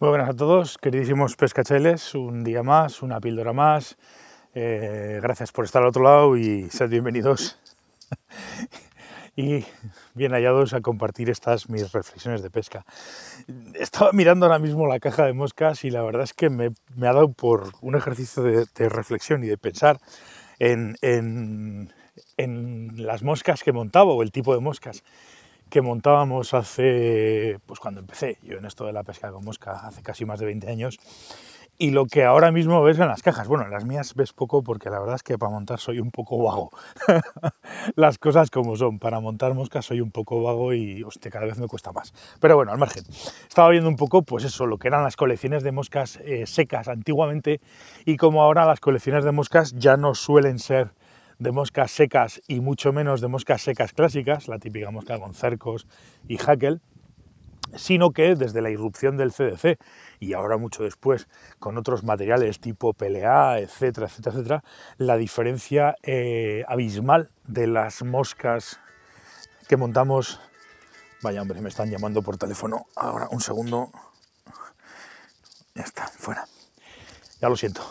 Muy buenas a todos, queridísimos pescacheles, un día más, una píldora más. Eh, gracias por estar al otro lado y sed bienvenidos y bien hallados a compartir estas mis reflexiones de pesca. Estaba mirando ahora mismo la caja de moscas y la verdad es que me, ha dado por un ejercicio de, reflexión y de pensar en, en, en las moscas que montaba o el tipo de moscas que montábamos hace, pues cuando empecé yo en esto de la pesca con mosca, hace casi más de 20 años, y lo que ahora mismo ves en las cajas. Bueno, en las mías ves poco porque la verdad es que para montar soy un poco vago. las cosas como son, para montar moscas soy un poco vago y, hostia, cada vez me cuesta más. Pero bueno, al margen. Estaba viendo un poco, pues eso, lo que eran las colecciones de moscas eh, secas antiguamente y como ahora las colecciones de moscas ya no suelen ser de moscas secas y mucho menos de moscas secas clásicas, la típica mosca con cercos y hackle, sino que desde la irrupción del CDC y ahora mucho después con otros materiales tipo PLA, etcétera, etcétera, etcétera, la diferencia eh, abismal de las moscas que montamos. Vaya hombre, me están llamando por teléfono. Ahora, un segundo. Ya está, fuera. Ya lo siento.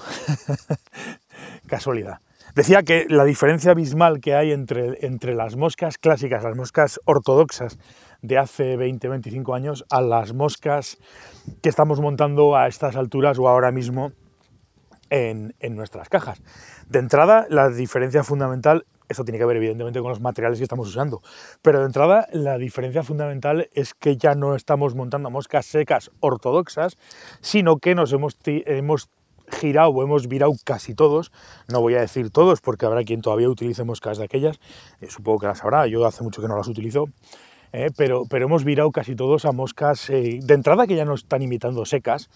Casualidad. Decía que la diferencia abismal que hay entre, entre las moscas clásicas, las moscas ortodoxas de hace 20, 25 años, a las moscas que estamos montando a estas alturas o ahora mismo en, en nuestras cajas. De entrada, la diferencia fundamental, eso tiene que ver evidentemente con los materiales que estamos usando, pero de entrada la diferencia fundamental es que ya no estamos montando moscas secas ortodoxas, sino que nos hemos, hemos girado o hemos virado casi todos, no voy a decir todos porque habrá quien todavía utilice moscas de aquellas, eh, supongo que las habrá, yo hace mucho que no las utilizo, eh, pero, pero hemos virado casi todos a moscas eh, de entrada que ya no están imitando secas,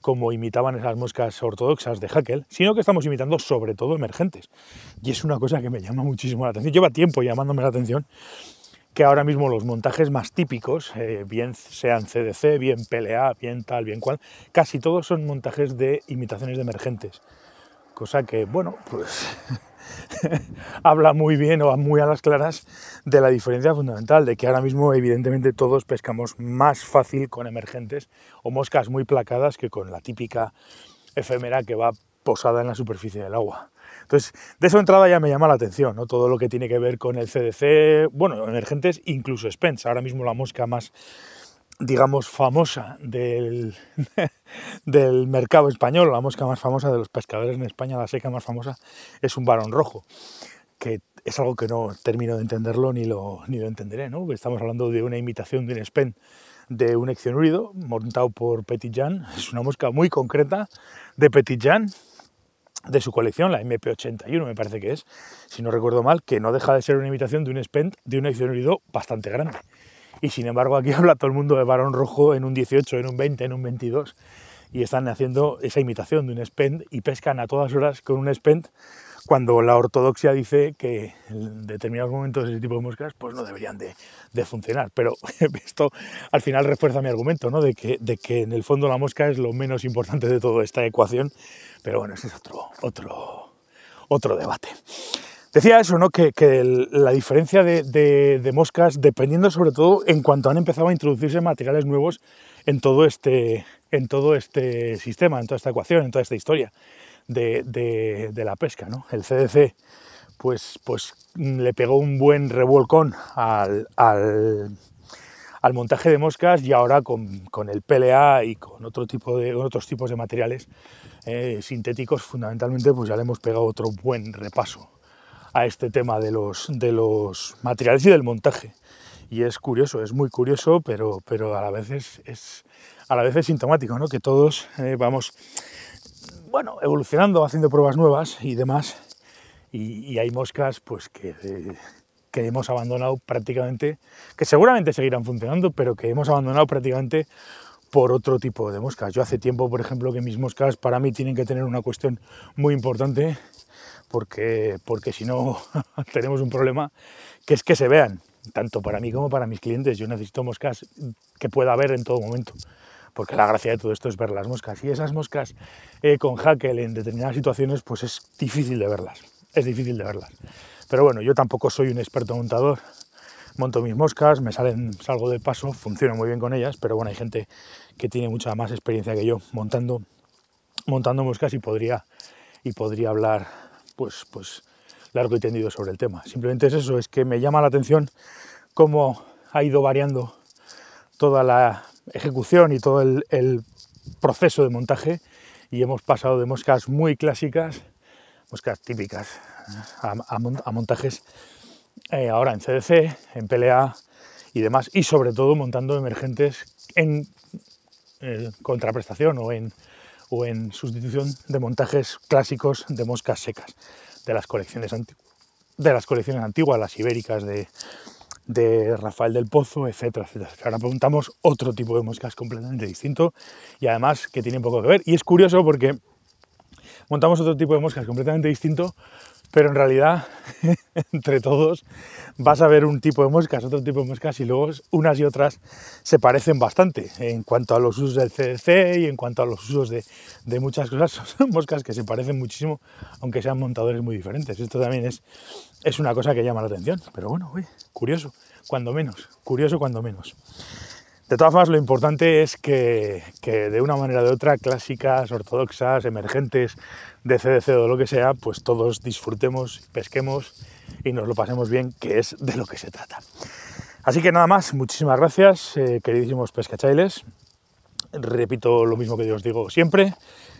como imitaban esas moscas ortodoxas de Hackel, sino que estamos imitando sobre todo emergentes. Y es una cosa que me llama muchísimo la atención, lleva tiempo llamándome la atención, que ahora mismo los montajes más típicos, eh, bien sean CDC, bien PLA, bien tal, bien cual, casi todos son montajes de imitaciones de emergentes. Cosa que, bueno, pues habla muy bien o muy a las claras de la diferencia fundamental, de que ahora mismo evidentemente todos pescamos más fácil con emergentes o moscas muy placadas que con la típica efémera que va posada en la superficie del agua. Entonces, de eso entrada ya me llama la atención, ¿no? Todo lo que tiene que ver con el CDC, bueno, emergentes, incluso Spence, ahora mismo la mosca más, digamos, famosa del, del mercado español, la mosca más famosa de los pescadores en España, la seca más famosa, es un varón rojo, que es algo que no termino de entenderlo ni lo, ni lo entenderé, ¿no? Estamos hablando de una imitación de un Spen de un eccionúrido montado por Petit Jean, es una mosca muy concreta de Petit Jean, de su colección, la MP81 me parece que es, si no recuerdo mal, que no deja de ser una imitación de un Spent de un herido bastante grande. Y sin embargo aquí habla todo el mundo de varón rojo en un 18, en un 20, en un 22 y están haciendo esa imitación de un Spent y pescan a todas horas con un Spent cuando la ortodoxia dice que en determinados momentos ese tipo de moscas pues no deberían de, funcionar. Pero esto al final refuerza mi argumento, ¿no? de, que, de que en el fondo la mosca es lo menos importante de toda esta ecuación. Pero bueno, ese es otro, otro, otro debate. Decía eso, ¿no? que, la diferencia de, de, moscas, dependiendo sobre todo en cuanto han empezado a introducirse materiales nuevos en todo este, en todo este sistema, en toda esta ecuación, en toda esta historia de, la pesca. ¿no? El CDC pues, pues le pegó un buen revolcón al, montaje de moscas y ahora con, el PLA y con otro tipo de, otros tipos de materiales eh, sintéticos fundamentalmente pues ya le hemos pegado otro buen repaso a este tema de los, de los materiales y del montaje. Y es curioso, es muy curioso, pero, pero a la vez es, a la vez es sintomático, ¿no? que todos eh, vamos bueno, evolucionando, haciendo pruebas nuevas y demás. Y, hay moscas pues que, que hemos abandonado prácticamente, que seguramente seguirán funcionando, pero que hemos abandonado prácticamente por otro tipo de moscas. Yo hace tiempo, por ejemplo, que mis moscas para mí tienen que tener una cuestión muy importante, porque, porque si no tenemos un problema, que es que se vean, tanto para mí como para mis clientes. Yo necesito moscas que pueda ver en todo momento porque la gracia de todo esto es ver las moscas. Y esas moscas eh, con Hackel en determinadas situaciones, pues es difícil de verlas, es difícil de verlas. Pero bueno, yo tampoco soy un experto montador, monto mis moscas, me salen, salgo del paso, funciono muy bien con ellas, pero bueno, hay gente que tiene mucha más experiencia que yo montando, montando moscas y podría, y podría hablar pues, pues largo y tendido sobre el tema. Simplemente es eso, es que me llama la atención cómo ha ido variando toda la ejecución y todo el, proceso de montaje y hemos pasado de moscas muy clásicas, moscas típicas, a, montajes eh, ahora en CDC, en PLA y demás, y sobre todo montando emergentes en eh, contraprestación o en, o en sustitución de montajes clásicos de moscas secas de las colecciones, de las colecciones antiguas, las ibéricas de, de Rafael del Pozo, etcétera, etcétera. Ahora preguntamos otro tipo de moscas completamente distinto y además que tiene poco que ver. Y es curioso porque montamos otro tipo de moscas completamente distinto, pero en realidad entre todos vas a ver un tipo de moscas, otro tipo de moscas y luego unas y otras se parecen bastante en cuanto a los usos del CDC y en cuanto a los usos de, muchas cosas. Son moscas que se parecen muchísimo, aunque sean montadores muy diferentes. Esto también es, es una cosa que llama la atención, pero bueno, curioso, cuando menos, curioso cuando menos. De todas formas, lo importante es que, de una manera o de otra, clásicas, ortodoxas, emergentes, de CDC o lo que sea, pues todos disfrutemos, pesquemos y nos lo pasemos bien, que es de lo que se trata. Así que nada más, muchísimas gracias, eh, queridísimos pescachailes. Repito lo mismo que yo os digo siempre.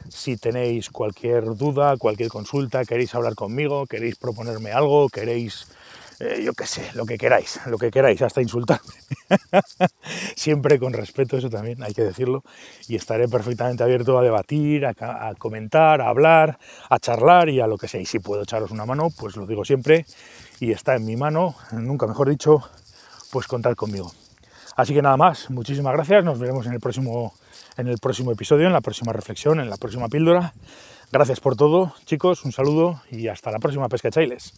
Si tenéis cualquier duda, cualquier consulta, queréis hablar conmigo, queréis proponerme algo, queréis eh, yo qué sé, lo que queráis, lo que queráis, hasta insultarme. Siempre con respeto, eso también hay que decirlo. Y estaré perfectamente abierto a debatir, a, comentar, a hablar, a charlar y a lo que sea. Y si puedo echaros una mano, pues lo digo siempre. Y está en mi mano, nunca mejor dicho, pues contar conmigo. Así que nada más, muchísimas gracias. Nos veremos en el próximo, en el próximo episodio, en la próxima reflexión, en la próxima píldora. Gracias por todo, chicos. Un saludo y hasta la próxima pesca chailes.